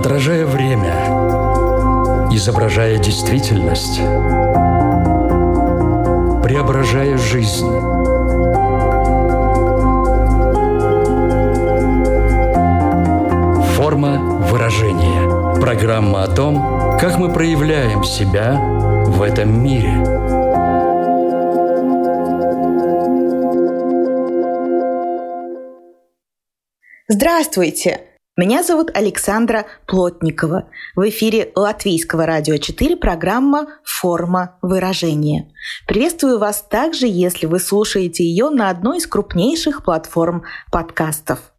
Отражая время, изображая действительность, преображая жизнь. Форма выражения. Программа о том, как мы проявляем себя в этом мире. Здравствуйте! Меня зовут Александра Плотникова. В эфире Латвийского радио 4 программа «Форма выражения». Приветствую вас также, если вы слушаете ее на одной из крупнейших платформ подкастов.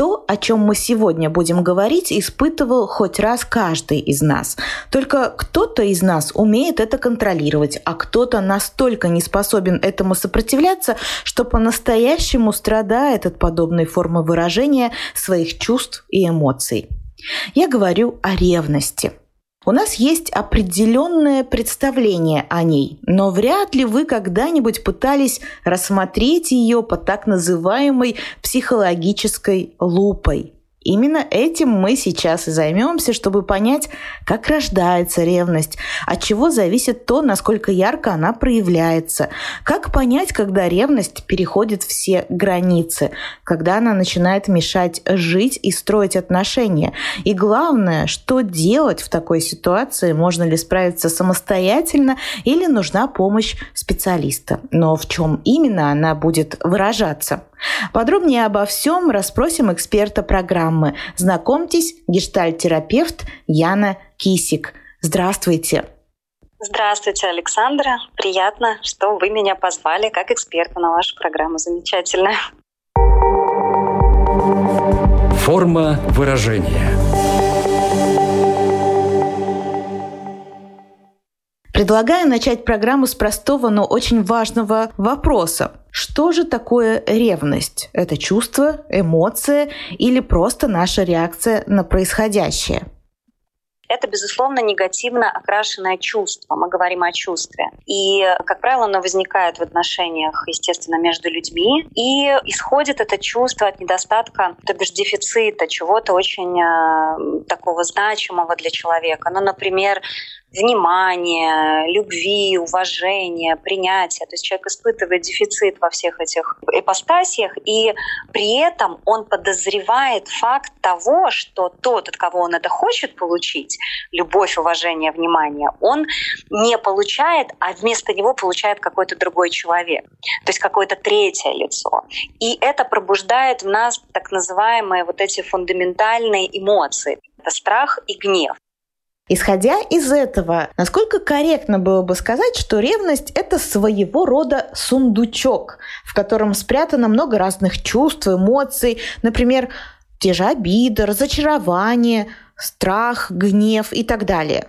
То, о чем мы сегодня будем говорить, испытывал хоть раз каждый из нас. Только кто-то из нас умеет это контролировать, а кто-то настолько не способен этому сопротивляться, что по-настоящему страдает от подобной формы выражения своих чувств и эмоций. Я говорю о ревности – у нас есть определенное представление о ней, но вряд ли вы когда-нибудь пытались рассмотреть ее по так называемой психологической лупой. Именно этим мы сейчас и займемся, чтобы понять, как рождается ревность, от чего зависит то, насколько ярко она проявляется, как понять, когда ревность переходит все границы, когда она начинает мешать жить и строить отношения. И главное, что делать в такой ситуации, можно ли справиться самостоятельно или нужна помощь специалиста. Но в чем именно она будет выражаться? Подробнее обо всем расспросим эксперта программы. Знакомьтесь, гештальт-терапевт Яна Кисик. Здравствуйте. Здравствуйте, Александра. Приятно, что вы меня позвали как эксперта на вашу программу. Замечательно. Форма выражения. Предлагаю начать программу с простого, но очень важного вопроса. Что же такое ревность? Это чувство, эмоция или просто наша реакция на происходящее? это, безусловно, негативно окрашенное чувство. Мы говорим о чувстве. И, как правило, оно возникает в отношениях, естественно, между людьми. И исходит это чувство от недостатка, то бишь дефицита чего-то очень э, такого значимого для человека. Ну, например, внимания, любви, уважения, принятия. То есть человек испытывает дефицит во всех этих ипостасиях, и при этом он подозревает факт того, что тот, от кого он это хочет получить, любовь, уважение, внимание, он не получает, а вместо него получает какой-то другой человек, то есть какое-то третье лицо. И это пробуждает в нас так называемые вот эти фундаментальные эмоции. Это страх и гнев. Исходя из этого, насколько корректно было бы сказать, что ревность – это своего рода сундучок, в котором спрятано много разных чувств, эмоций, например, те же обиды, разочарование, страх, гнев и так далее.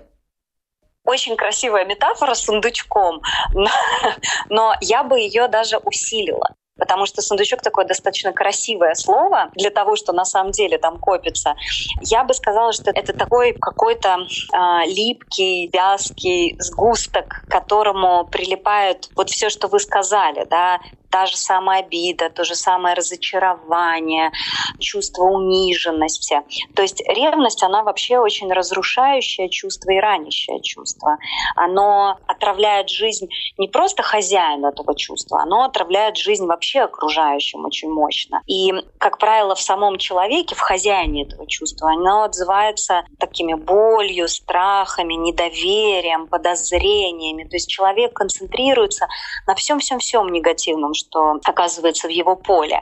Очень красивая метафора с сундучком, но, но я бы ее даже усилила потому что сундучок такое достаточно красивое слово для того, что на самом деле там копится. Я бы сказала, что это такой какой-то э, липкий, вязкий сгусток, к которому прилипает вот все, что вы сказали, да, та же самая обида, то же самое разочарование, чувство униженности. То есть ревность, она вообще очень разрушающее чувство и ранящее чувство. Оно отравляет жизнь не просто хозяину этого чувства, оно отравляет жизнь вообще окружающим очень мощно. И, как правило, в самом человеке, в хозяине этого чувства, оно отзывается такими болью, страхами, недоверием, подозрениями. То есть человек концентрируется на всем-всем-всем негативном, что оказывается в его поле.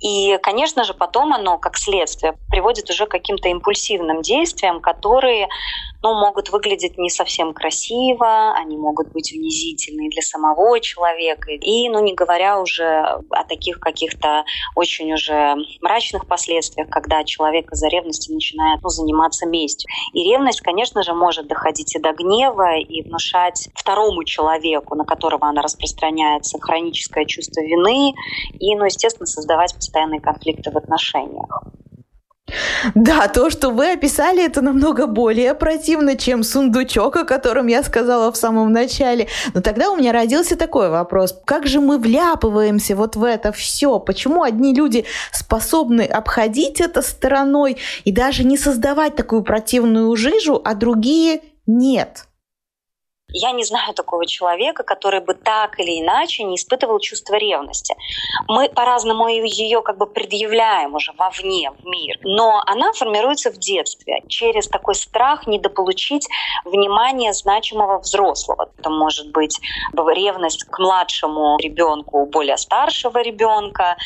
И, конечно же, потом оно, как следствие, приводит уже к каким-то импульсивным действиям, которые ну, могут выглядеть не совсем красиво, они могут быть унизительны для самого человека. И, ну, не говоря уже о таких каких-то очень уже мрачных последствиях, когда человек из-за ревности начинает ну, заниматься местью. И ревность, конечно же, может доходить и до гнева, и внушать второму человеку, на которого она распространяется, хроническое чувство вины, и, ну, естественно, создавать постоянные конфликты в отношениях. Да, то, что вы описали, это намного более противно, чем сундучок, о котором я сказала в самом начале. Но тогда у меня родился такой вопрос. Как же мы вляпываемся вот в это все? Почему одни люди способны обходить это стороной и даже не создавать такую противную жижу, а другие нет? Я не знаю такого человека, который бы так или иначе не испытывал чувство ревности. Мы по-разному ее как бы предъявляем уже вовне, в мир. Но она формируется в детстве через такой страх недополучить внимание значимого взрослого. Это может быть ревность к младшему ребенку более старшего ребенка.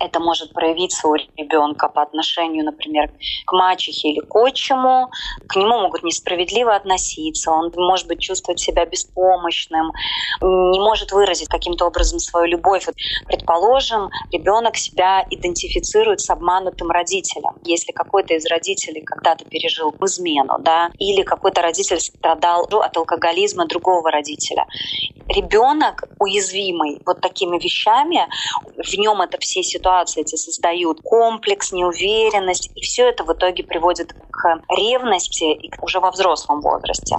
Это может проявиться у ребенка по отношению, например, к мачехе или к отчиму. К нему могут несправедливо относиться. Он может быть чувствовать себя беспомощным, не может выразить каким-то образом свою любовь. Предположим, ребенок себя идентифицирует с обманутым родителем. Если какой-то из родителей когда-то пережил измену, да, или какой-то родитель страдал от алкоголизма другого родителя. Ребенок уязвимый вот такими вещами, в нем это все ситуации эти создают комплекс, неуверенность, и все это в итоге приводит к ревности уже во взрослом возрасте.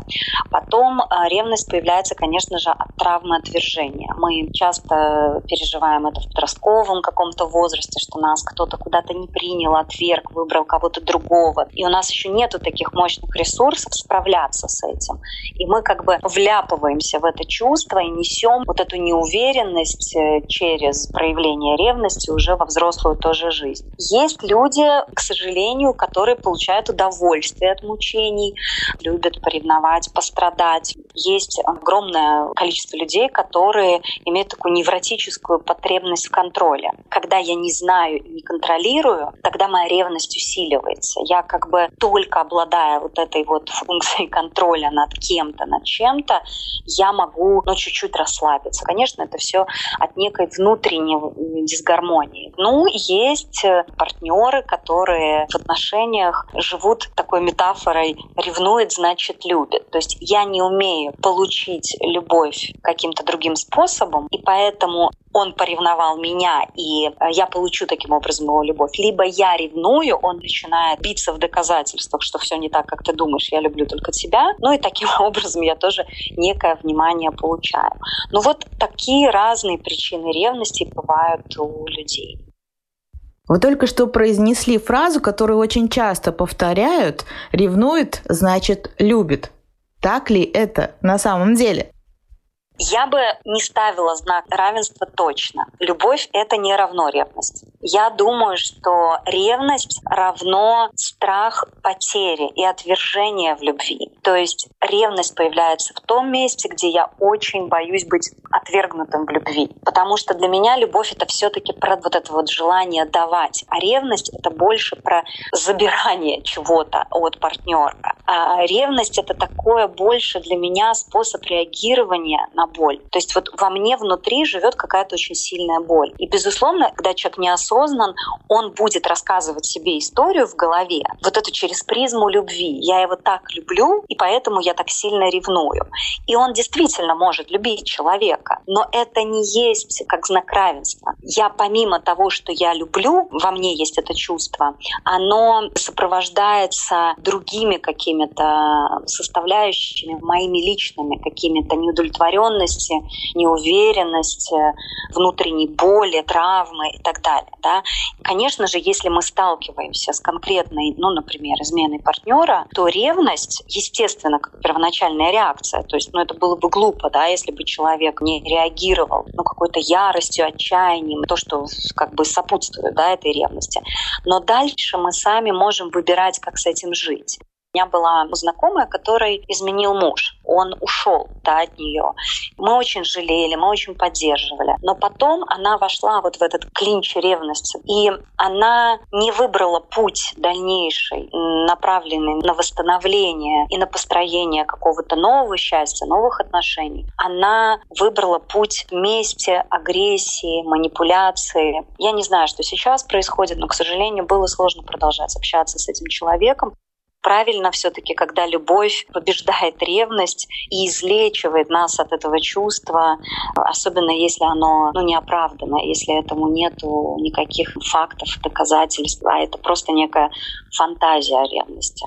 Потом а, ревность появляется, конечно же, от травмы отвержения. Мы часто переживаем это в подростковом каком-то возрасте, что нас кто-то куда-то не принял, отверг, выбрал кого-то другого. И у нас еще нету таких мощных ресурсов справляться с этим. И мы как бы вляпываемся в это чувство и несем вот эту неуверенность э, через проявление ревности уже во взрослую тоже жизнь. Есть люди, к сожалению, которые получают удовольствие от мучений, любят поревновать, пострадать. Есть огромное количество людей, которые имеют такую невротическую потребность в контроле. Когда я не знаю и не контролирую, тогда моя ревность усиливается. Я как бы только обладая вот этой вот функцией контроля над кем-то, над чем-то, я могу ну, чуть-чуть расслабиться. Конечно, это все от некой внутренней дисгармонии. Ну, есть э, партнеры, которые в отношениях живут такой метафорой «ревнует, значит любит». То есть я не умею получить любовь каким-то другим способом, и поэтому он поревновал меня, и э, я получу таким образом его любовь. Либо я ревную, он начинает биться в доказательствах, что все не так, как ты думаешь, я люблю только тебя. Ну и таким образом я тоже некое внимание получаю. Ну вот такие разные причины ревности бывают у людей. Вы только что произнесли фразу, которую очень часто повторяют «ревнует, значит, любит». Так ли это на самом деле? Я бы не ставила знак равенства точно. Любовь — это не равно ревность. Я думаю, что ревность равно страх потери и отвержения в любви. То есть ревность появляется в том месте, где я очень боюсь быть отвергнутым в любви. Потому что для меня любовь — это все таки про вот это вот желание давать. А ревность — это больше про забирание чего-то от партнера. А ревность — это такое больше для меня способ реагирования на боль. То есть вот во мне внутри живет какая-то очень сильная боль. И, безусловно, когда человек неосознан, он будет рассказывать себе историю в голове, вот эту через призму любви. Я его так люблю, и поэтому я так сильно ревную. И он действительно может любить человека, но это не есть как знак равенства. Я помимо того, что я люблю, во мне есть это чувство, оно сопровождается другими какими-то составляющими, моими личными какими-то неудовлетворенности, неуверенности, внутренней боли, травмы и так далее. Да? Конечно же, если мы сталкиваемся с конкретной, ну, например, изменой партнера, то ревность, естественно, как первоначальная реакция. То есть, ну, это было бы глупо, да, если бы человек не реагировал, ну, какой-то яростью, отчаянием, то, что как бы сопутствует, да, этой ревности. Но дальше мы сами можем выбирать, как с этим жить. У меня была знакомая, который изменил муж. Он ушел да, от нее. Мы очень жалели, мы очень поддерживали. Но потом она вошла вот в этот клинч ревности. И она не выбрала путь дальнейший, направленный на восстановление и на построение какого-то нового счастья, новых отношений. Она выбрала путь вместе, агрессии, манипуляции. Я не знаю, что сейчас происходит, но, к сожалению, было сложно продолжать общаться с этим человеком. Правильно все-таки, когда любовь побеждает ревность и излечивает нас от этого чувства, особенно если оно ну, не оправдано, если этому нету никаких фактов, доказательств, а это просто некая фантазия о ревности.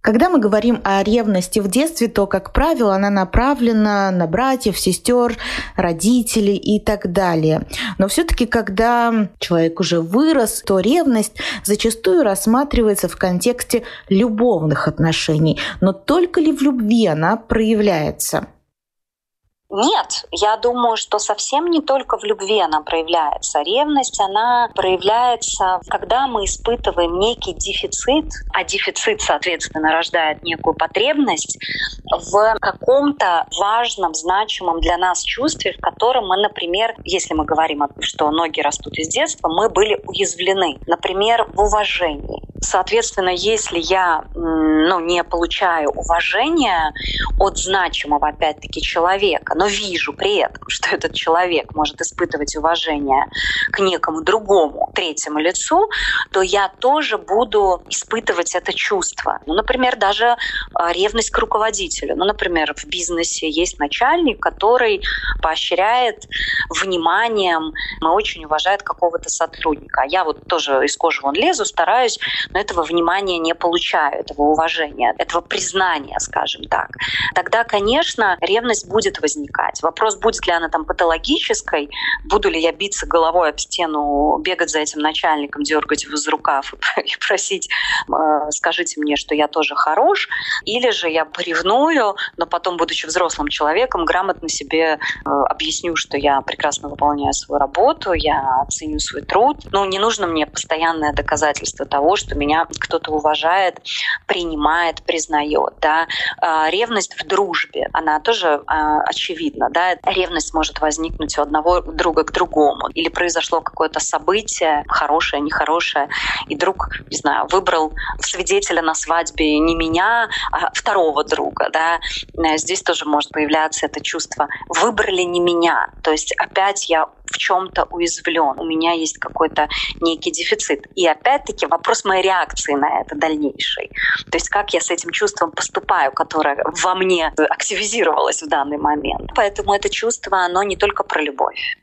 Когда мы говорим о ревности в детстве, то, как правило, она направлена на братьев, сестер, родителей и так далее. Но все-таки, когда человек уже вырос, то ревность зачастую рассматривается в контексте любовных отношений. Но только ли в любви она проявляется? Нет, я думаю, что совсем не только в любви она проявляется. Ревность, она проявляется, когда мы испытываем некий дефицит, а дефицит, соответственно, рождает некую потребность в каком-то важном, значимом для нас чувстве, в котором мы, например, если мы говорим, что ноги растут из детства, мы были уязвлены. Например, в уважении. Соответственно, если я ну, не получаю уважения от значимого, опять-таки, человека, но вижу при этом, что этот человек может испытывать уважение к некому другому третьему лицу, то я тоже буду испытывать это чувство. Ну, например, даже а, ревность к руководителю. Ну, например, в бизнесе есть начальник, который поощряет вниманием, очень уважает какого-то сотрудника. А я вот тоже из кожи вон лезу, стараюсь, но этого внимания не получаю, этого уважения, этого признания, скажем так. Тогда, конечно, ревность будет возникать. Вопрос, будет ли она там патологической, буду ли я биться головой об стену, бегать за этим начальником, дергать его за рукав и просить, э, скажите мне, что я тоже хорош, или же я поревную, но потом, будучи взрослым человеком, грамотно себе э, объясню, что я прекрасно выполняю свою работу, я ценю свой труд. Ну, не нужно мне постоянное доказательство того, что меня кто-то уважает, принимает, признает. Да? Э, ревность в дружбе, она тоже очевидна видно, да, ревность может возникнуть у одного друга к другому, или произошло какое-то событие, хорошее, нехорошее, и друг, не знаю, выбрал свидетеля на свадьбе не меня, а второго друга, да, э, здесь тоже может появляться это чувство «выбрали не меня», то есть опять я в чем-то уязвлен, у меня есть какой-то некий дефицит. И опять-таки вопрос моей реакции на это дальнейшей. То есть как я с этим чувством поступаю, которое во мне активизировалось в данный момент. Поэтому это чувство, оно не только про любовь.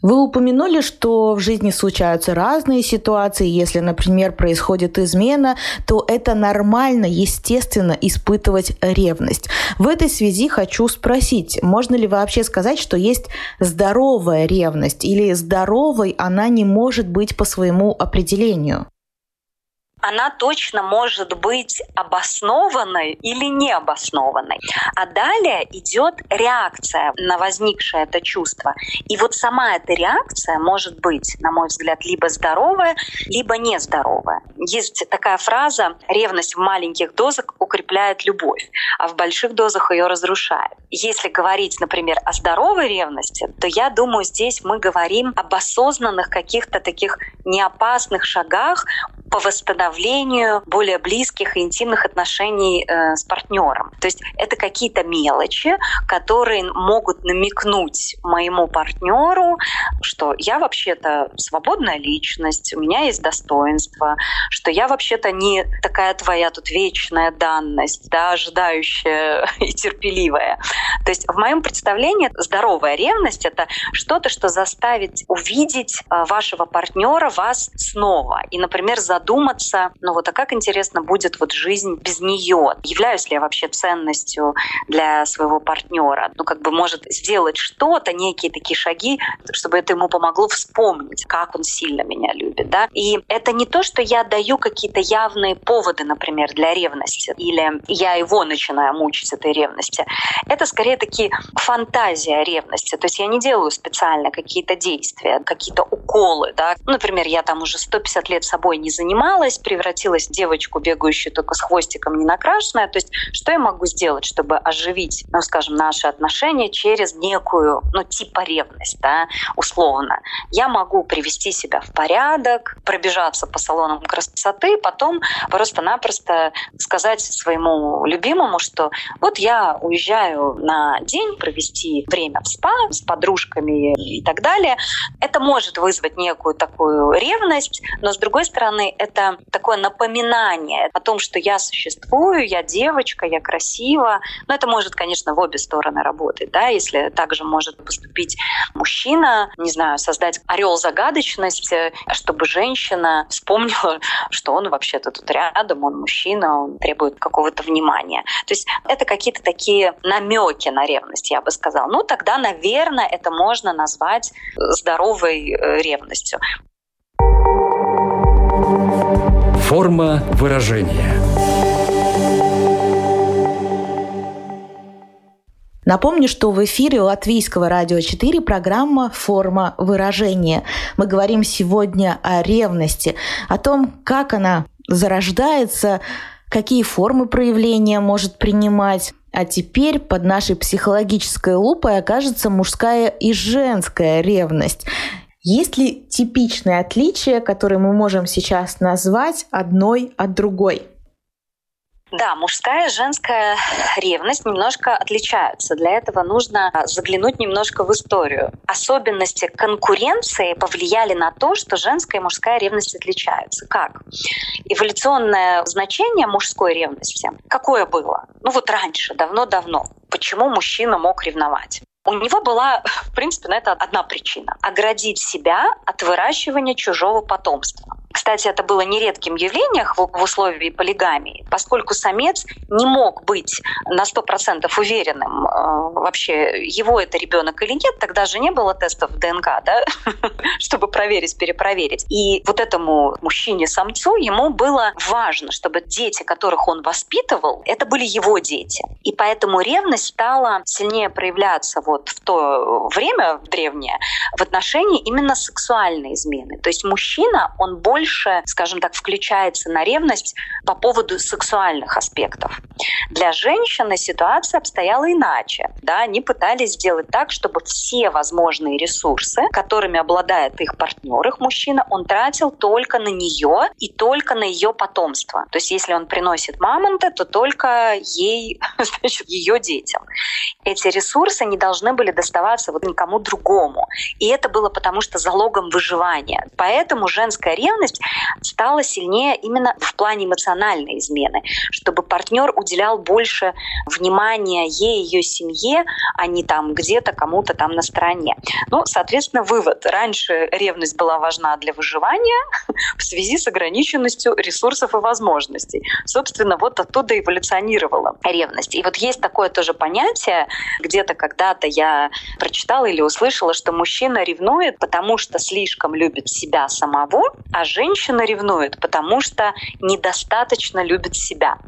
Вы упомянули, что в жизни случаются разные ситуации. Если, например, происходит измена, то это нормально, естественно, испытывать ревность. В этой связи хочу спросить, можно ли вообще сказать, что есть здоровая ревность или здоровой она не может быть по своему определению? Она точно может быть обоснованной или необоснованной. А далее идет реакция на возникшее это чувство. И вот сама эта реакция может быть, на мой взгляд, либо здоровая, либо нездоровая. Есть такая фраза «ревность в маленьких дозах укрепляет любовь, а в больших дозах ее разрушает». Если говорить, например, о здоровой ревности, то я думаю, здесь мы говорим об осознанных каких-то таких неопасных шагах по восстановлению более близких и интимных отношений э, с партнером. То есть это какие-то мелочи, которые могут намекнуть моему партнеру, что я вообще-то свободная личность, у меня есть достоинство, что я вообще-то не такая твоя тут вечная данность, да, ожидающая и терпеливая. То есть в моем представлении здоровая ревность — это что-то, что заставит увидеть э, вашего партнера вас снова. И, например, за задуматься, ну вот а как интересно будет вот жизнь без нее? Являюсь ли я вообще ценностью для своего партнера? Ну как бы может сделать что-то, некие такие шаги, чтобы это ему помогло вспомнить, как он сильно меня любит, да? И это не то, что я даю какие-то явные поводы, например, для ревности, или я его начинаю мучить этой ревности. Это скорее такие фантазия ревности. То есть я не делаю специально какие-то действия, какие-то уколы, да? Например, я там уже 150 лет собой не занималась, превратилась в девочку, бегающую только с хвостиком, не накрашенная. То есть что я могу сделать, чтобы оживить, ну, скажем, наши отношения через некую, ну, типа ревность, да, условно. Я могу привести себя в порядок, пробежаться по салонам красоты, потом просто-напросто сказать своему любимому, что вот я уезжаю на день провести время в спа с подружками и так далее. Это может вызвать некую такую ревность, но с другой стороны, это такое напоминание о том, что я существую, я девочка, я красива. Но это может, конечно, в обе стороны работать. Да? Если также может поступить мужчина, не знаю, создать орел загадочности, чтобы женщина вспомнила, что он вообще-то тут рядом, он мужчина, он требует какого-то внимания. То есть это какие-то такие намеки на ревность, я бы сказала. Ну, тогда, наверное, это можно назвать здоровой э, ревностью. Форма выражения. Напомню, что в эфире Латвийского радио 4 программа «Форма выражения». Мы говорим сегодня о ревности, о том, как она зарождается, какие формы проявления может принимать. А теперь под нашей психологической лупой окажется мужская и женская ревность. Есть ли типичные отличия, которые мы можем сейчас назвать одной от другой? Да, мужская и женская ревность немножко отличаются. Для этого нужно заглянуть немножко в историю. Особенности конкуренции повлияли на то, что женская и мужская ревность отличаются. Как? Эволюционное значение мужской ревности какое было? Ну вот раньше, давно-давно. Почему мужчина мог ревновать? У него была, в принципе, на это одна причина — оградить себя от выращивания чужого потомства. Кстати, это было нередким явлением в условии полигамии, поскольку самец не мог быть на 100% уверенным, э, вообще его это ребенок или нет, тогда же не было тестов ДНК, да, чтобы проверить, перепроверить. И вот этому мужчине-самцу ему было важно, чтобы дети, которых он воспитывал, это были его дети. И поэтому ревность стала сильнее проявляться вот в то время, в древнее, в отношении именно сексуальной измены. То есть мужчина, он больше больше, скажем так, включается на ревность по поводу сексуальных аспектов. Для женщины ситуация обстояла иначе. Да, они пытались сделать так, чтобы все возможные ресурсы, которыми обладает их партнер, их мужчина, он тратил только на нее и только на ее потомство. То есть если он приносит мамонта, то только ей, значит, ее детям. Эти ресурсы не должны были доставаться вот никому другому. И это было потому, что залогом выживания. Поэтому женская ревность потребность стала сильнее именно в плане эмоциональной измены, чтобы партнер уделял больше внимания ей, ее семье, а не там где-то кому-то там на стороне. Ну, соответственно, вывод. Раньше ревность была важна для выживания в связи с ограниченностью ресурсов и возможностей. Собственно, вот оттуда эволюционировала ревность. И вот есть такое тоже понятие, где-то когда-то я прочитала или услышала, что мужчина ревнует, потому что слишком любит себя самого, а женщина ревнует, потому что недостаточно любит себя.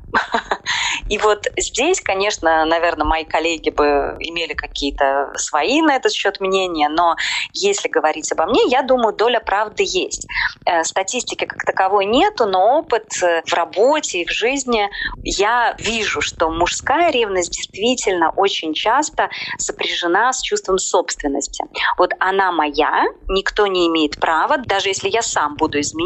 И вот здесь, конечно, наверное, мои коллеги бы имели какие-то свои на этот счет мнения, но если говорить обо мне, я думаю, доля правды есть. Э, статистики как таковой нету, но опыт э, в работе и в жизни я вижу, что мужская ревность действительно очень часто сопряжена с чувством собственности. Вот она моя, никто не имеет права, даже если я сам буду изменять,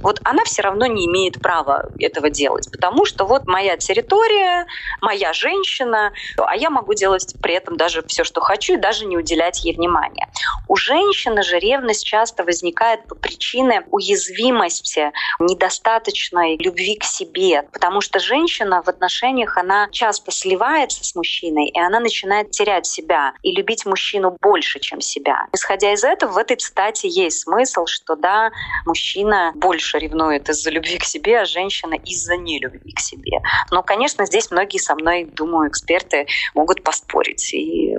вот она все равно не имеет права этого делать, потому что вот моя территория, моя женщина, а я могу делать при этом даже все, что хочу, и даже не уделять ей внимания. У женщины же ревность часто возникает по причине уязвимости, недостаточной любви к себе, потому что женщина в отношениях, она часто сливается с мужчиной, и она начинает терять себя и любить мужчину больше, чем себя. Исходя из этого, в этой цитате есть смысл, что да, мужчина больше ревнует из-за любви к себе, а женщина из-за нелюбви к себе. Но, конечно, здесь многие со мной, думаю, эксперты могут поспорить. И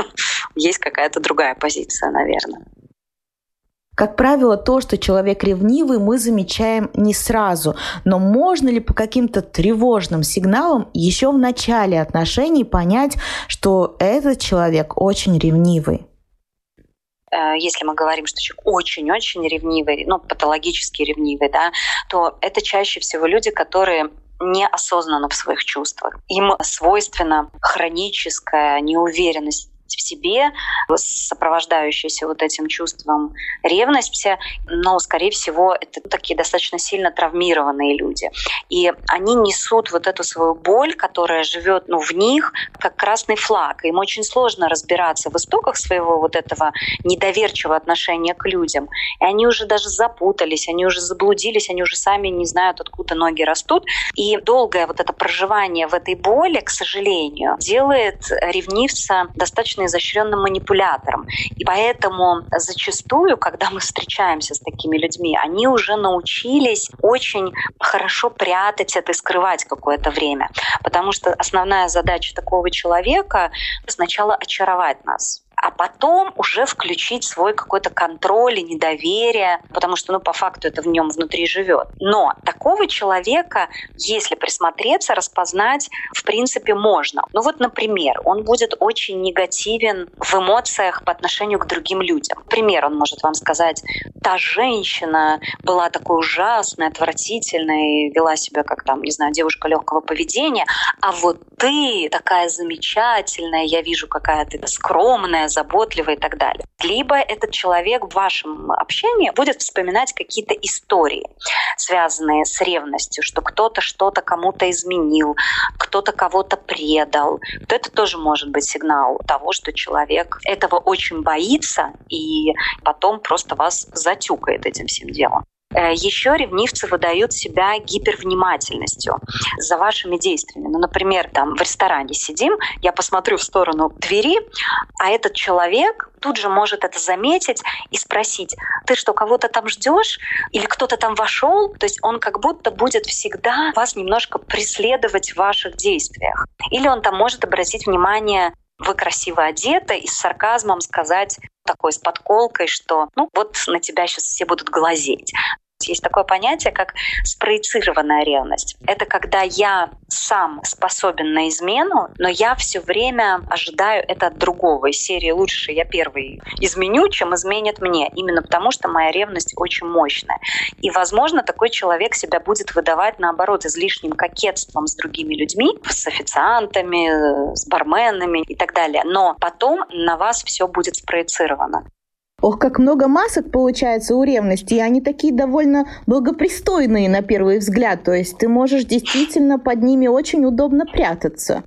есть какая-то другая позиция, наверное. Как правило, то, что человек ревнивый, мы замечаем не сразу. Но можно ли по каким-то тревожным сигналам еще в начале отношений понять, что этот человек очень ревнивый? Э, если мы говорим, что человек очень-очень ревнивый, ну, патологически ревнивый, да, то это чаще всего люди, которые неосознанно в своих чувствах. Им свойственна хроническая неуверенность в себе, сопровождающаяся вот этим чувством ревности, но, скорее всего, это такие достаточно сильно травмированные люди. И они несут вот эту свою боль, которая живет ну, в них, как красный флаг. Им очень сложно разбираться в истоках своего вот этого недоверчивого отношения к людям. И они уже даже запутались, они уже заблудились, они уже сами не знают, откуда ноги растут. И долгое вот это проживание в этой боли, к сожалению, делает ревнивца достаточно изощренным манипулятором. И поэтому зачастую, когда мы встречаемся с такими людьми, они уже научились очень хорошо прятать это и скрывать какое-то время. Потому что основная задача такого человека сначала очаровать нас а потом уже включить свой какой-то контроль и недоверие, потому что, ну, по факту это в нем внутри живет. Но такого человека, если присмотреться, распознать, в принципе, можно. Ну вот, например, он будет очень негативен в эмоциях по отношению к другим людям. Пример он может вам сказать, та женщина была такой ужасной, отвратительной, вела себя как там, не знаю, девушка легкого поведения, а вот ты такая замечательная, я вижу, какая ты скромная, заботливый и так далее. Либо этот человек в вашем общении будет вспоминать какие-то истории, связанные с ревностью, что кто-то что-то кому-то изменил, кто-то кого-то предал. То это тоже может быть сигнал того, что человек этого очень боится и потом просто вас затюкает этим всем делом. Э, Еще ревнивцы выдают себя гипервнимательностью за вашими действиями. Ну, например, там в ресторане сидим, я посмотрю в сторону двери, а этот человек тут же может это заметить и спросить, ты что, кого-то там ждешь? Или кто-то там вошел? То есть он как будто будет всегда вас немножко преследовать в ваших действиях. Или он там может обратить внимание вы красиво одеты и с сарказмом сказать такой с подколкой, что ну вот на тебя сейчас все будут глазеть. Есть такое понятие, как спроецированная ревность. Это когда я сам способен на измену, но я все время ожидаю это от другого. Из серии «Лучше я первый изменю, чем изменят мне». Именно потому, что моя ревность очень мощная. И, возможно, такой человек себя будет выдавать, наоборот, излишним кокетством с другими людьми, с официантами, с барменами и так далее. Но потом на вас все будет спроецировано. Ох, как много масок получается у ревности, и они такие довольно благопристойные на первый взгляд, то есть ты можешь действительно под ними очень удобно прятаться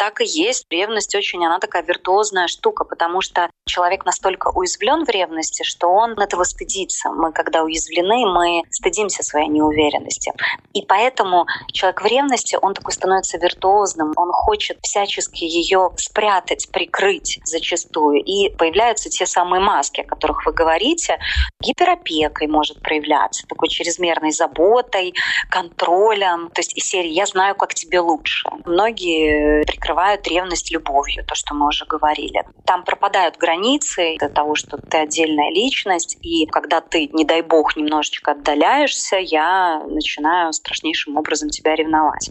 так и есть. Ревность очень, она такая виртуозная штука, потому что человек настолько уязвлен в ревности, что он этого стыдится. Мы, когда уязвлены, мы стыдимся своей неуверенности. И поэтому человек в ревности, он такой становится виртуозным, он хочет всячески ее спрятать, прикрыть зачастую. И появляются те самые маски, о которых вы говорите. Гиперопекой может проявляться, такой чрезмерной заботой, контролем. То есть из серии «я знаю, как тебе лучше». Многие прекрасно прикрывают ревность любовью, то, что мы уже говорили. Там пропадают границы до того, что ты отдельная личность, и когда ты, не дай бог, немножечко отдаляешься, я начинаю страшнейшим образом тебя ревновать.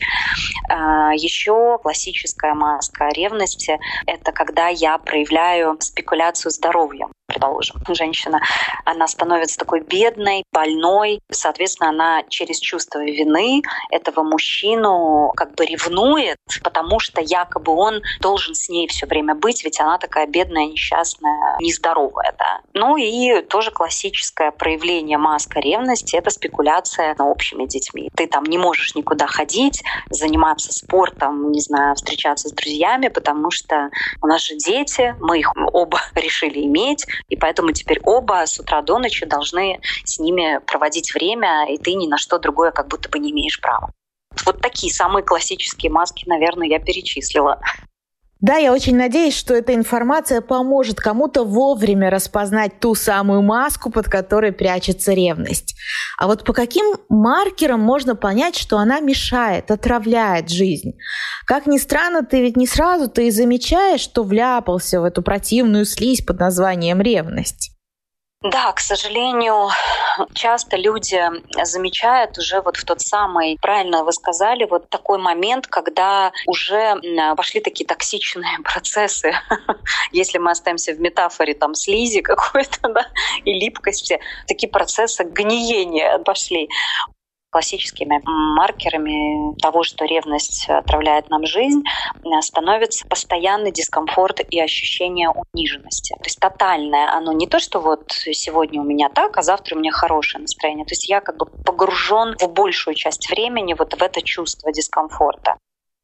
А, Еще классическая маска ревности — это когда я проявляю спекуляцию здоровьем предположим, женщина, она становится такой бедной, больной, соответственно, она через чувство вины этого мужчину как бы ревнует, потому что якобы он должен с ней все время быть, ведь она такая бедная, несчастная, нездоровая, да. Ну и тоже классическое проявление маска ревности — это спекуляция на общими детьми. Ты там не можешь никуда ходить, заниматься спортом, не знаю, встречаться с друзьями, потому что у нас же дети, мы их оба решили иметь, и поэтому теперь оба с утра до ночи должны с ними проводить время, и ты ни на что другое как будто бы не имеешь права. Вот такие самые классические маски, наверное, я перечислила. Да, я очень надеюсь, что эта информация поможет кому-то вовремя распознать ту самую маску, под которой прячется ревность. А вот по каким маркерам можно понять, что она мешает, отравляет жизнь? Как ни странно, ты ведь не сразу ты и замечаешь, что вляпался в эту противную слизь под названием ревность. Да, к сожалению, часто люди замечают уже вот в тот самый, правильно вы сказали, вот такой момент, когда уже пошли такие токсичные процессы, если мы остаемся в метафоре там слизи какой-то, да, и липкости, такие процессы гниения пошли классическими маркерами того, что ревность отравляет нам жизнь, становится постоянный дискомфорт и ощущение униженности. То есть тотальное оно не то, что вот сегодня у меня так, а завтра у меня хорошее настроение. То есть я как бы погружен в большую часть времени вот в это чувство дискомфорта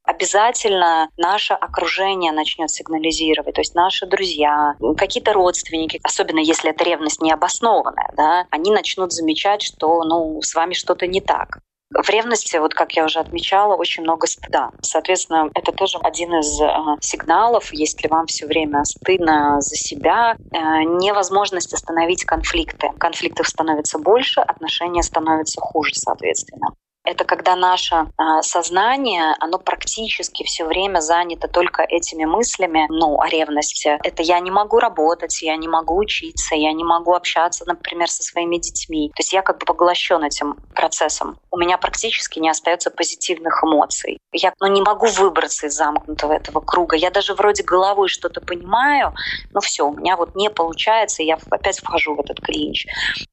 обязательно наше окружение начнет сигнализировать, то есть наши друзья, какие-то родственники, особенно если эта ревность необоснованная, да, они начнут замечать, что ну, с вами что-то не так. В ревности, вот как я уже отмечала, очень много стыда. Соответственно, это тоже один из э, сигналов, если вам все время стыдно за себя, э, невозможность остановить конфликты. Конфликтов становится больше, отношения становятся хуже, соответственно это когда наше а, сознание, оно практически все время занято только этими мыслями, ну, о ревности. Это я не могу работать, я не могу учиться, я не могу общаться, например, со своими детьми. То есть я как бы поглощен этим процессом. У меня практически не остается позитивных эмоций. Я ну, не могу выбраться из замкнутого этого круга. Я даже вроде головой что-то понимаю, но все, у меня вот не получается, и я опять вхожу в этот клинч.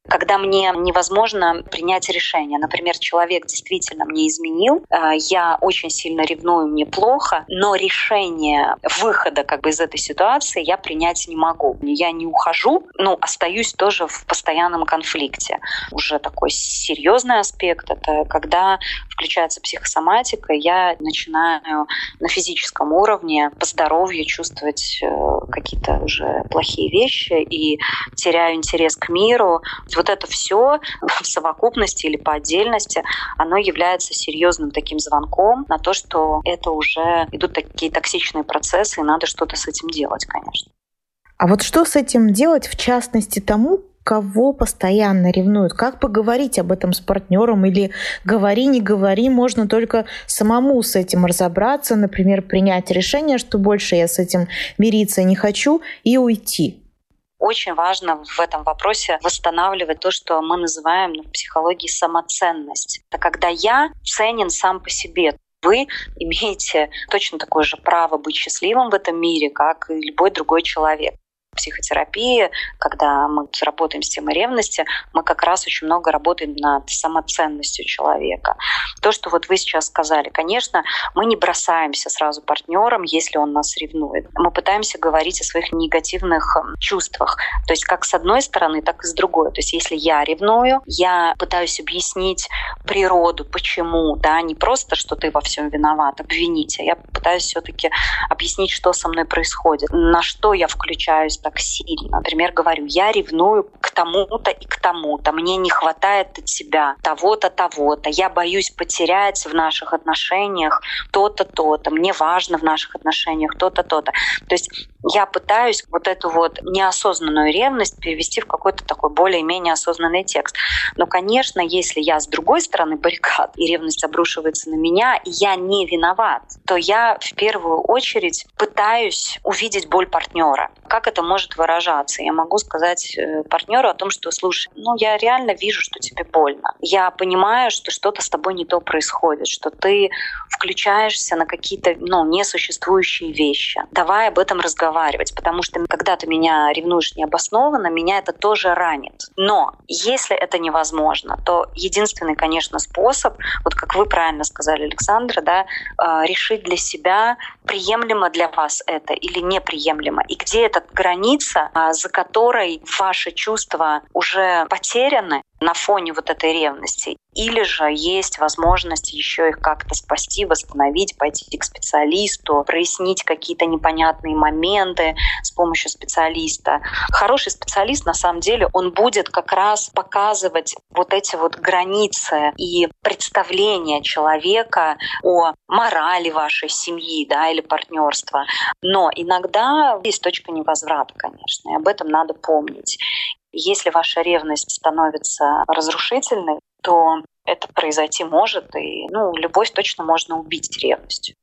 Когда мне невозможно принять решение. Например, человек действительно мне изменил, э, я очень сильно ревную, мне плохо, но решение выхода как бы из этой ситуации я принять не могу. Я не ухожу, но остаюсь тоже в постоянном конфликте. Уже такой серьезный аспект — это когда включается психосоматика, я начинаю на физическом уровне по здоровью чувствовать э, какие-то уже плохие вещи и теряю интерес к миру. Вот это все в совокупности или по отдельности, оно является серьезным таким звонком на то, что это уже идут такие токсичные процессы, и надо что-то с этим делать, конечно. А вот что с этим делать, в частности, тому, кого постоянно ревнуют? Как поговорить об этом с партнером? Или говори, не говори, можно только самому с этим разобраться, например, принять решение, что больше я с этим мириться не хочу, и уйти очень важно в этом вопросе восстанавливать то, что мы называем ну, в психологии самоценность. Это когда я ценен сам по себе. Вы имеете точно такое же право быть счастливым в этом мире, как и любой другой человек психотерапии, когда мы работаем с темой ревности, мы как раз очень много работаем над самоценностью человека. То, что вот вы сейчас сказали, конечно, мы не бросаемся сразу партнером, если он нас ревнует. Мы пытаемся говорить о своих негативных эм, чувствах. То есть как с одной стороны, так и с другой. То есть если я ревную, я пытаюсь объяснить природу, почему, да, не просто, что ты во всем виноват, обвинить, а я пытаюсь все-таки объяснить, что со мной происходит, на что я включаюсь так сильно. Например, говорю, я ревную к тому-то и к тому-то, мне не хватает от тебя того-то, того-то, я боюсь потерять в наших отношениях то-то, то-то, мне важно в наших отношениях то-то, то-то. То есть я пытаюсь вот эту вот неосознанную ревность перевести в какой-то такой более-менее осознанный текст. Но, конечно, если я с другой стороны баррикад, и ревность обрушивается на меня, и я не виноват, то я в первую очередь пытаюсь увидеть боль партнера. Как это может выражаться? Я могу сказать э, партнеру о том, что, слушай, ну я реально вижу, что тебе больно. Я понимаю, что что-то с тобой не то происходит, что ты включаешься на какие-то ну, несуществующие вещи. Давай об этом разговаривать потому что когда ты меня ревнуешь необоснованно, меня это тоже ранит. Но если это невозможно, то единственный, конечно, способ, вот как вы правильно сказали, Александра, да, а, решить для себя, приемлемо для вас это или неприемлемо, и где эта граница, а, за которой ваши чувства уже потеряны, на фоне вот этой ревности. Или же есть возможность еще их как-то спасти, восстановить, пойти к специалисту, прояснить какие-то непонятные моменты с помощью специалиста. Хороший специалист, на самом деле, он будет как раз показывать вот эти вот границы и представления человека о морали вашей семьи да, или партнерства. Но иногда есть точка невозврата, конечно, и об этом надо помнить. Если ваша ревность становится разрушительной, то это произойти может, и ну, любовь точно можно убить ревностью.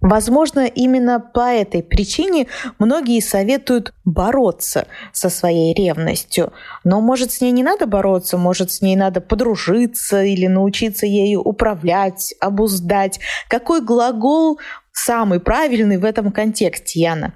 Возможно, именно по этой причине многие советуют бороться со своей ревностью. Но может с ней не надо бороться, может с ней надо подружиться или научиться ею управлять, обуздать. Какой глагол самый правильный в этом контексте, Яна?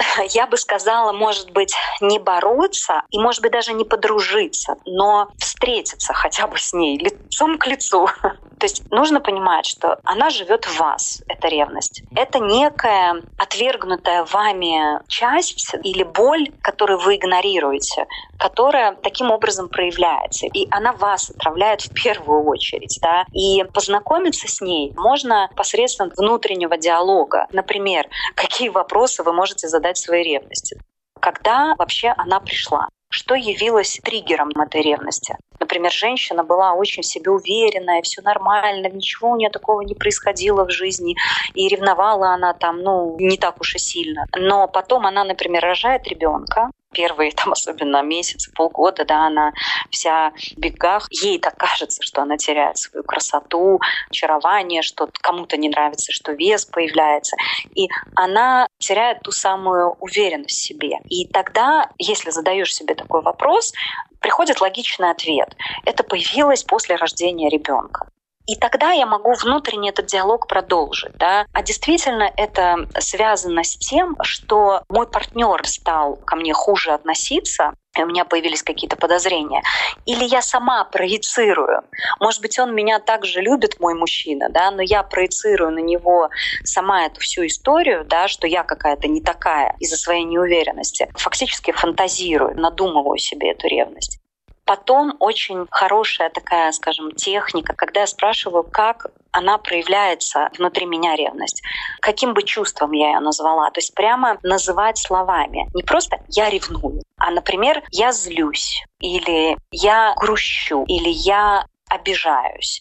я бы сказала, может быть, не бороться и, может быть, даже не подружиться, но встретиться хотя бы с ней лицом к лицу. То есть нужно понимать, что она живет в вас, эта ревность. Это некая отвергнутая вами часть или боль, которую вы игнорируете, которая таким образом проявляется. И она вас отравляет в первую очередь. Да? И познакомиться с ней можно посредством внутреннего диалога. Например, какие вопросы вы можете задать своей ревности. Когда вообще она пришла? Что явилось триггером этой ревности? Например, женщина была очень в себе уверенная, все нормально, ничего у нее такого не происходило в жизни, и ревновала она там, ну, не так уж и сильно. Но потом она, например, рожает ребенка, первые там особенно месяцы, полгода, да, она вся в бегах. Ей так кажется, что она теряет свою красоту, очарование, что кому-то не нравится, что вес появляется. И она теряет ту самую уверенность в себе. И тогда, если задаешь себе такой вопрос, приходит логичный ответ. Это появилось после рождения ребенка. И тогда я могу внутренне этот диалог продолжить. Да? А действительно это связано с тем, что мой партнер стал ко мне хуже относиться, и у меня появились какие-то подозрения. Или я сама проецирую. Может быть, он меня также любит, мой мужчина, да, но я проецирую на него сама эту всю историю, да, что я какая-то не такая из-за своей неуверенности. Фактически фантазирую, надумываю себе эту ревность. Потом очень хорошая такая, скажем, техника, когда я спрашиваю, как она проявляется внутри меня ревность. Каким бы чувством я ее назвала? То есть прямо называть словами. Не просто «я ревную», а, например, «я злюсь», или «я грущу», или «я обижаюсь.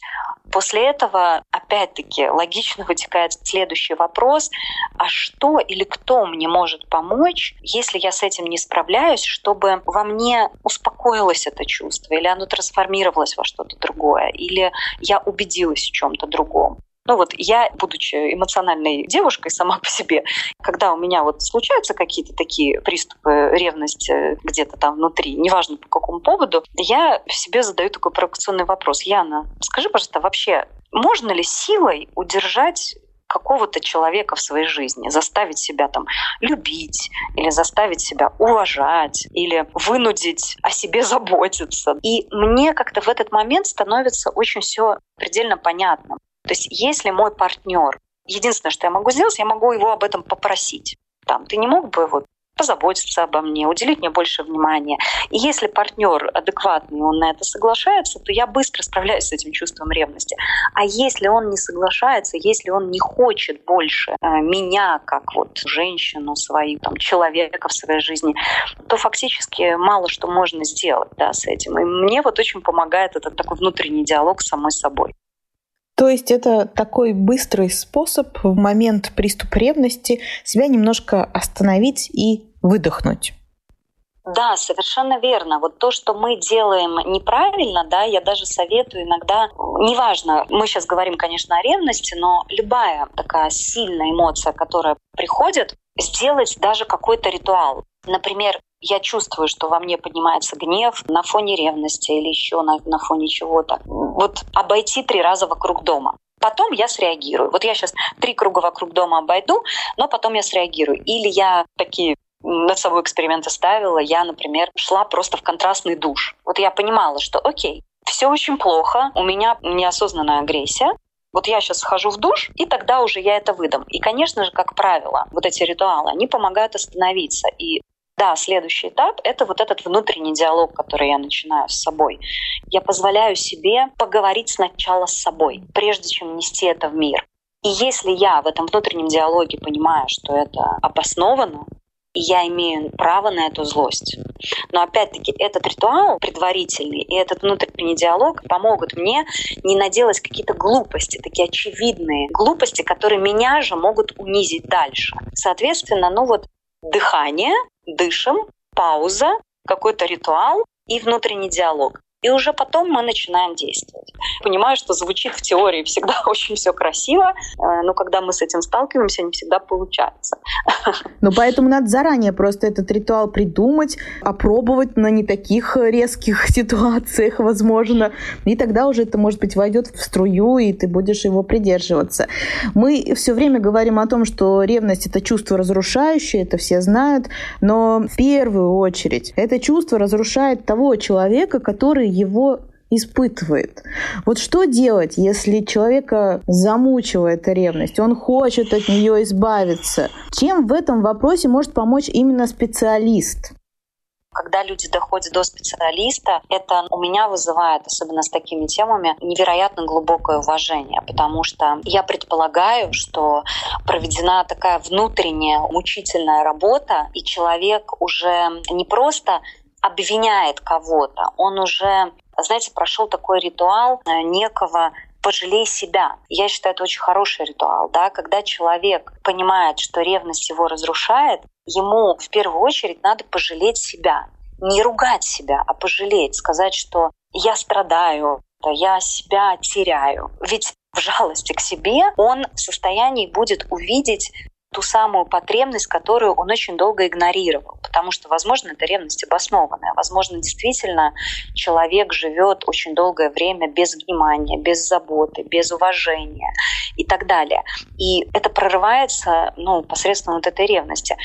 После этого, опять-таки, логично вытекает следующий вопрос, а что или кто мне может помочь, если я с этим не справляюсь, чтобы во мне успокоилось это чувство, или оно трансформировалось во что-то другое, или я убедилась в чем-то другом. Ну вот я, будучи эмоциональной девушкой сама по себе, когда у меня вот случаются какие-то такие приступы ревности где-то там внутри, неважно по какому поводу, я себе задаю такой провокационный вопрос. Яна, скажи, пожалуйста, вообще можно ли силой удержать какого-то человека в своей жизни, заставить себя там любить или заставить себя уважать или вынудить о себе заботиться. И мне как-то в этот момент становится очень все предельно понятно. То есть если мой партнер, единственное, что я могу сделать, я могу его об этом попросить. Там, ты не мог бы вот позаботиться обо мне, уделить мне больше внимания. И если партнер адекватный, он на это соглашается, то я быстро справляюсь с этим чувством ревности. А если он не соглашается, если он не хочет больше э, меня, как вот женщину свою, там, человека в своей жизни, то фактически мало что можно сделать да, с этим. И мне вот очень помогает этот такой внутренний диалог с самой собой. То есть это такой быстрый способ в момент приступа ревности себя немножко остановить и выдохнуть. Да, совершенно верно. Вот то, что мы делаем неправильно, да, я даже советую иногда, неважно, мы сейчас говорим, конечно, о ревности, но любая такая сильная эмоция, которая приходит, сделать даже какой-то ритуал. Например, я чувствую, что во мне поднимается гнев на фоне ревности или еще на, на фоне чего-то. Вот обойти три раза вокруг дома. Потом я среагирую. Вот я сейчас три круга вокруг дома обойду, но потом я среагирую. Или я такие над собой эксперименты ставила. Я, например, шла просто в контрастный душ. Вот я понимала, что окей, все очень плохо, у меня неосознанная агрессия, вот я сейчас схожу в душ, и тогда уже я это выдам. И, конечно же, как правило, вот эти ритуалы, они помогают остановиться и да, следующий этап — это вот этот внутренний диалог, который я начинаю с собой. Я позволяю себе поговорить сначала с собой, прежде чем нести это в мир. И если я в этом внутреннем диалоге понимаю, что это обосновано, и я имею право на эту злость. Но опять-таки этот ритуал предварительный и этот внутренний диалог помогут мне не наделать какие-то глупости, такие очевидные глупости, которые меня же могут унизить дальше. Соответственно, ну вот дыхание, дышим, пауза, какой-то ритуал и внутренний диалог. И уже потом мы начинаем действовать. Понимаю, что звучит в теории всегда очень все красиво, э, но когда мы с этим сталкиваемся, не всегда получается. Ну, поэтому надо заранее просто этот ритуал придумать, опробовать на не таких резких ситуациях, возможно. И тогда уже это, может быть, войдет в струю, и ты будешь его придерживаться. Мы все время говорим о том, что ревность — это чувство разрушающее, это все знают, но в первую очередь это чувство разрушает того человека, который его испытывает. Вот что делать, если человека замучивает ревность, он хочет от нее избавиться? Чем в этом вопросе может помочь именно специалист? Когда люди доходят до специалиста, это у меня вызывает, особенно с такими темами, невероятно глубокое уважение, потому что я предполагаю, что проведена такая внутренняя мучительная работа, и человек уже не просто обвиняет кого-то, он уже, знаете, прошел такой ритуал э, некого пожалей себя. Я считаю, это очень хороший ритуал, да, когда человек понимает, что ревность его разрушает, ему в первую очередь надо пожалеть себя. Не ругать себя, а пожалеть, сказать, что я страдаю, я себя теряю. Ведь в жалости к себе он в состоянии будет увидеть ту самую потребность, которую он очень долго игнорировал. Потому что, возможно, это ревность обоснованная. Возможно, действительно человек живет очень долгое время без внимания, без заботы, без уважения и так далее. И это прорывается ну, посредством вот этой ревности.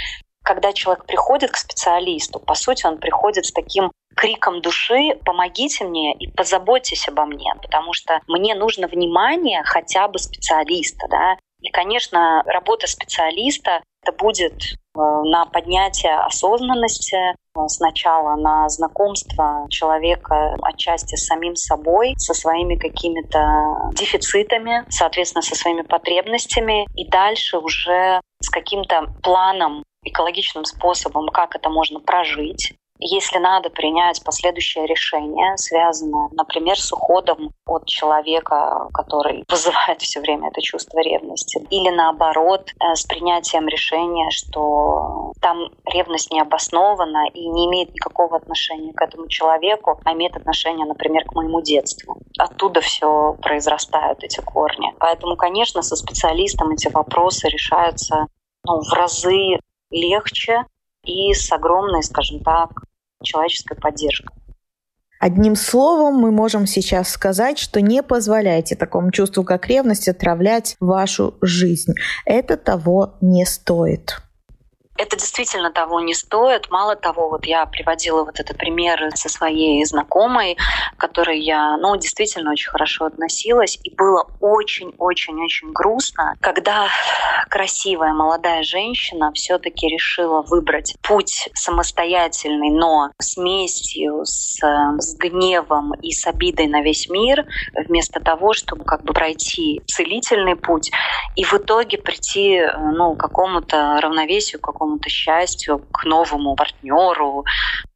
Когда человек приходит к специалисту, по сути, он приходит с таким криком души «помогите мне и позаботьтесь обо мне», потому что мне нужно внимание хотя бы специалиста, да, и, конечно, работа специалиста это будет э, на поднятие осознанности, э, сначала на знакомство человека отчасти с самим собой, со своими какими-то дефицитами, соответственно, со своими потребностями, и дальше уже с каким-то планом экологичным способом, как это можно прожить, если надо принять последующее решение, связанное, например, с уходом от человека, который вызывает все время это чувство ревности, или наоборот, э, с принятием решения, что там ревность не обоснована и не имеет никакого отношения к этому человеку, а имеет отношение, например, к моему детству. Оттуда все произрастают, эти корни. Поэтому, конечно, со специалистом эти вопросы решаются ну, в разы легче, и с огромной, скажем так, человеческой поддержкой. Одним словом, мы можем сейчас сказать, что не позволяйте такому чувству, как ревность, отравлять вашу жизнь. Это того не стоит это действительно того не стоит. Мало того, вот я приводила вот этот пример со своей знакомой, которой я, ну, действительно очень хорошо относилась, и было очень-очень-очень грустно, когда красивая молодая женщина все-таки решила выбрать путь самостоятельный, но с местью, с, с гневом и с обидой на весь мир, вместо того, чтобы как бы пройти целительный путь и в итоге прийти ну, к какому-то равновесию, к какому какому-то счастью, к новому партнеру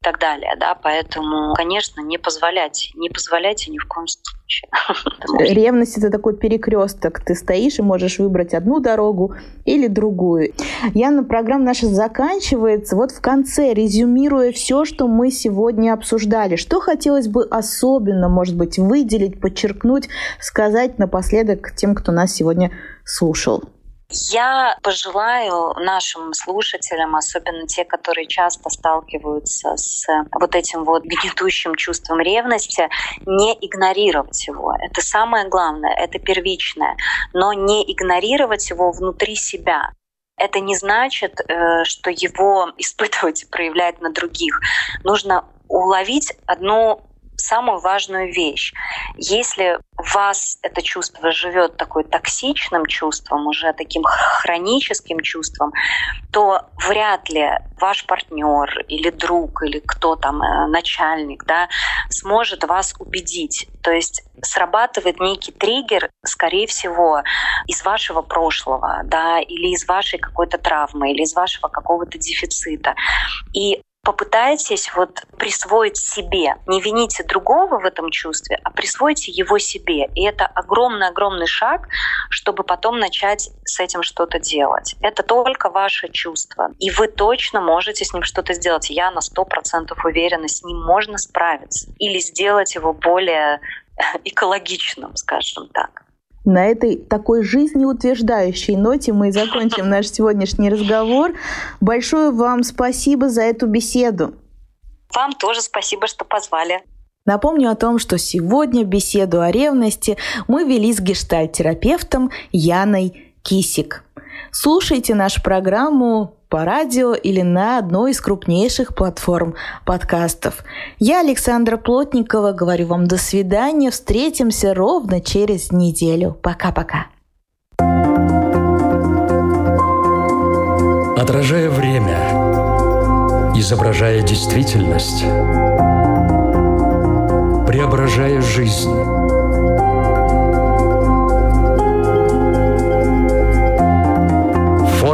и так далее. Да? Поэтому, конечно, не позволять, не позволяйте ни в коем случае. Ревность это такой перекресток. Ты стоишь и можешь выбрать одну дорогу или другую. Яна, программа наша заканчивается. Вот в конце, резюмируя все, что мы сегодня обсуждали, что хотелось бы особенно, может быть, выделить, подчеркнуть, сказать напоследок тем, кто нас сегодня слушал? Я пожелаю нашим слушателям, особенно те, которые часто сталкиваются с вот этим вот гнетущим чувством ревности, не игнорировать его. Это самое главное, это первичное. Но не игнорировать его внутри себя. Это не значит, э, что его испытывать и проявлять на других. Нужно уловить одну самую важную вещь. Если вас это чувство живет такой токсичным чувством, уже таким хроническим чувством, то вряд ли ваш партнер или друг или кто там, э, начальник, да, сможет вас убедить. То есть срабатывает некий триггер, скорее всего, из вашего прошлого, да, или из вашей какой-то травмы, или из вашего какого-то дефицита. И попытайтесь вот присвоить себе. Не вините другого в этом чувстве, а присвойте его себе. И это огромный-огромный шаг, чтобы потом начать с этим что-то делать. Это только ваше чувство. И вы точно можете с ним что-то сделать. Я на сто процентов уверена, с ним можно справиться. Или сделать его более экологичным, скажем так. На этой такой жизнеутверждающей ноте мы закончим наш сегодняшний разговор. Большое вам спасибо за эту беседу. Вам тоже спасибо, что позвали. Напомню о том, что сегодня беседу о ревности мы вели с гештальтерапевтом Яной Кисик. Слушайте нашу программу по радио или на одной из крупнейших платформ подкастов. Я, Александра Плотникова, говорю вам до свидания. Встретимся ровно через неделю. Пока-пока. Отражая время, изображая действительность, преображая жизнь.